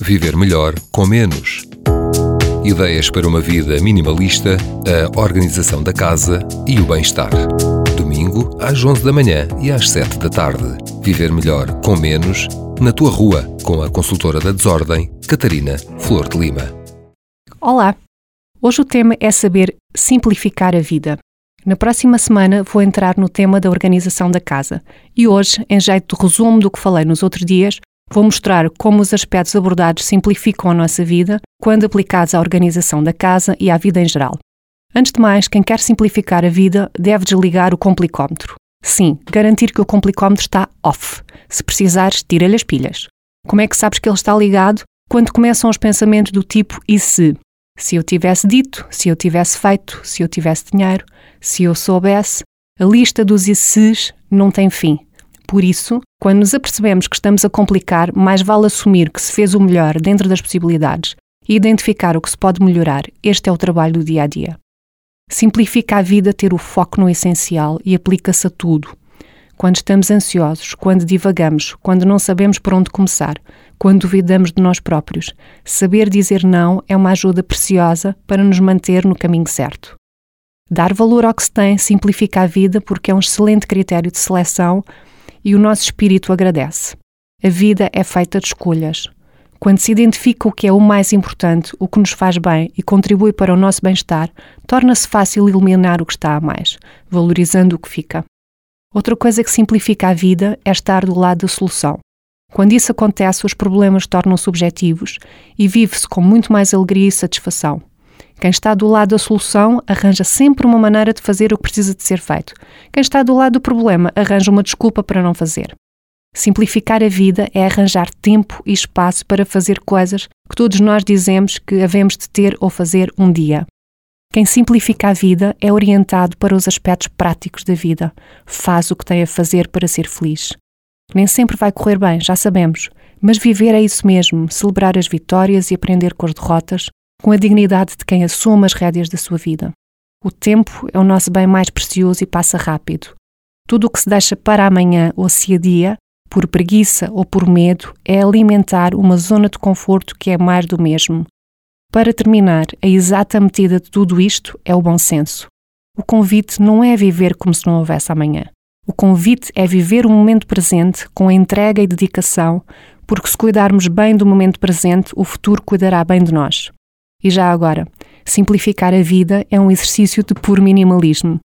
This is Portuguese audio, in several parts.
Viver melhor com menos. Ideias para uma vida minimalista, a organização da casa e o bem-estar. Domingo, às 11 da manhã e às 7 da tarde. Viver melhor com menos, na tua rua, com a consultora da Desordem, Catarina Flor de Lima. Olá! Hoje o tema é saber simplificar a vida. Na próxima semana vou entrar no tema da organização da casa e hoje, em jeito de resumo do que falei nos outros dias, Vou mostrar como os aspectos abordados simplificam a nossa vida quando aplicados à organização da casa e à vida em geral. Antes de mais, quem quer simplificar a vida deve desligar o complicómetro. Sim, garantir que o complicómetro está off. Se precisares, tira-lhe as pilhas. Como é que sabes que ele está ligado? Quando começam os pensamentos do tipo e se? Se eu tivesse dito, se eu tivesse feito, se eu tivesse dinheiro, se eu soubesse, a lista dos e se's não tem fim. Por isso, quando nos apercebemos que estamos a complicar, mais vale assumir que se fez o melhor dentro das possibilidades e identificar o que se pode melhorar. Este é o trabalho do dia a dia. Simplifica a vida ter o foco no essencial e aplica-se a tudo. Quando estamos ansiosos, quando divagamos, quando não sabemos por onde começar, quando duvidamos de nós próprios, saber dizer não é uma ajuda preciosa para nos manter no caminho certo. Dar valor ao que se tem simplifica a vida porque é um excelente critério de seleção e o nosso espírito agradece. A vida é feita de escolhas. Quando se identifica o que é o mais importante, o que nos faz bem e contribui para o nosso bem-estar, torna-se fácil eliminar o que está a mais, valorizando o que fica. Outra coisa que simplifica a vida é estar do lado da solução. Quando isso acontece, os problemas tornam-se objetivos e vive-se com muito mais alegria e satisfação. Quem está do lado da solução arranja sempre uma maneira de fazer o que precisa de ser feito. Quem está do lado do problema arranja uma desculpa para não fazer. Simplificar a vida é arranjar tempo e espaço para fazer coisas que todos nós dizemos que havemos de ter ou fazer um dia. Quem simplifica a vida é orientado para os aspectos práticos da vida, faz o que tem a fazer para ser feliz. Nem sempre vai correr bem, já sabemos, mas viver é isso mesmo, celebrar as vitórias e aprender com as derrotas, com a dignidade de quem assume as rédeas da sua vida. O tempo é o nosso bem mais precioso e passa rápido. Tudo o que se deixa para amanhã ou se adia, por preguiça ou por medo, é alimentar uma zona de conforto que é mais do mesmo. Para terminar, a exata medida de tudo isto é o bom senso. O convite não é viver como se não houvesse amanhã. O convite é viver o momento presente com entrega e dedicação, porque se cuidarmos bem do momento presente, o futuro cuidará bem de nós. E já agora, simplificar a vida é um exercício de puro minimalismo.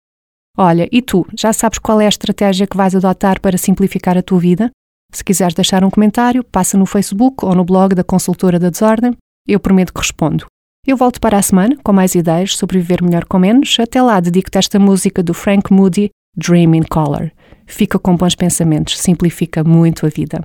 Olha, e tu, já sabes qual é a estratégia que vais adotar para simplificar a tua vida? Se quiseres deixar um comentário, passa no Facebook ou no blog da Consultora da Desordem, eu prometo que respondo. Eu volto para a semana com mais ideias sobre viver melhor com menos. Até lá, dedico-te esta música do Frank Moody, Dream in Color. Fica com bons pensamentos, simplifica muito a vida.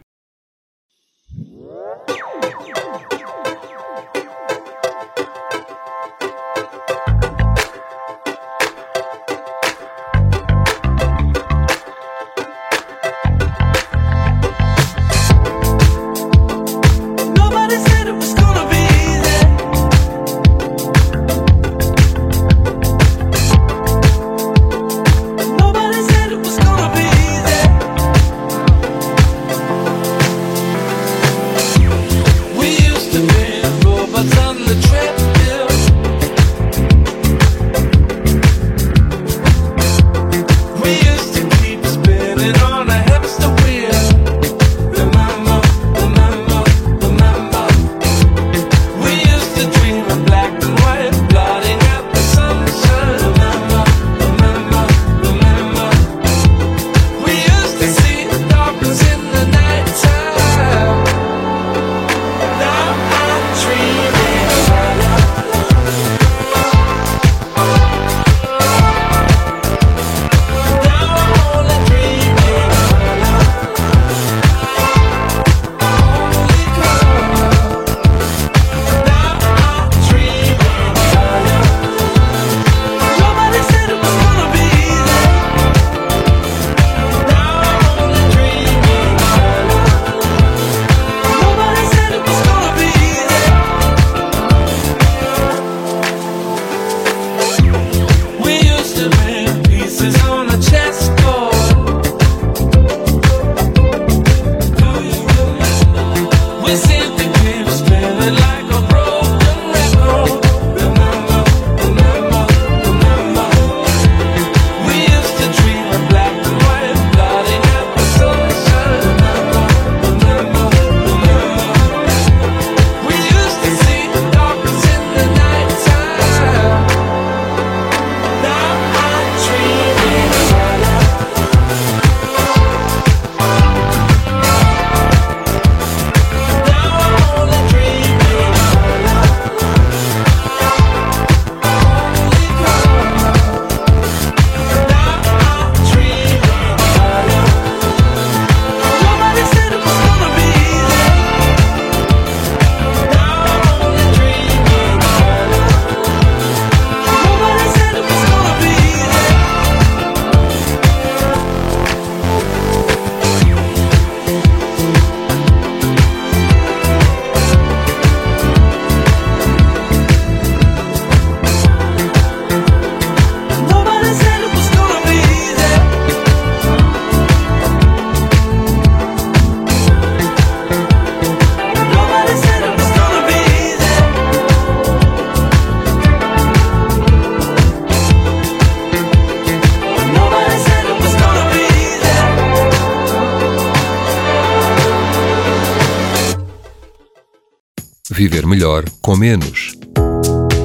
Viver melhor com menos.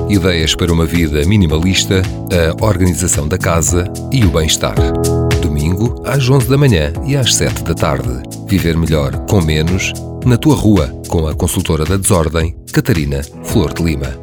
Ideias para uma vida minimalista, a organização da casa e o bem-estar. Domingo, às 11 da manhã e às 7 da tarde. Viver melhor com menos, na tua rua, com a consultora da Desordem, Catarina Flor de Lima.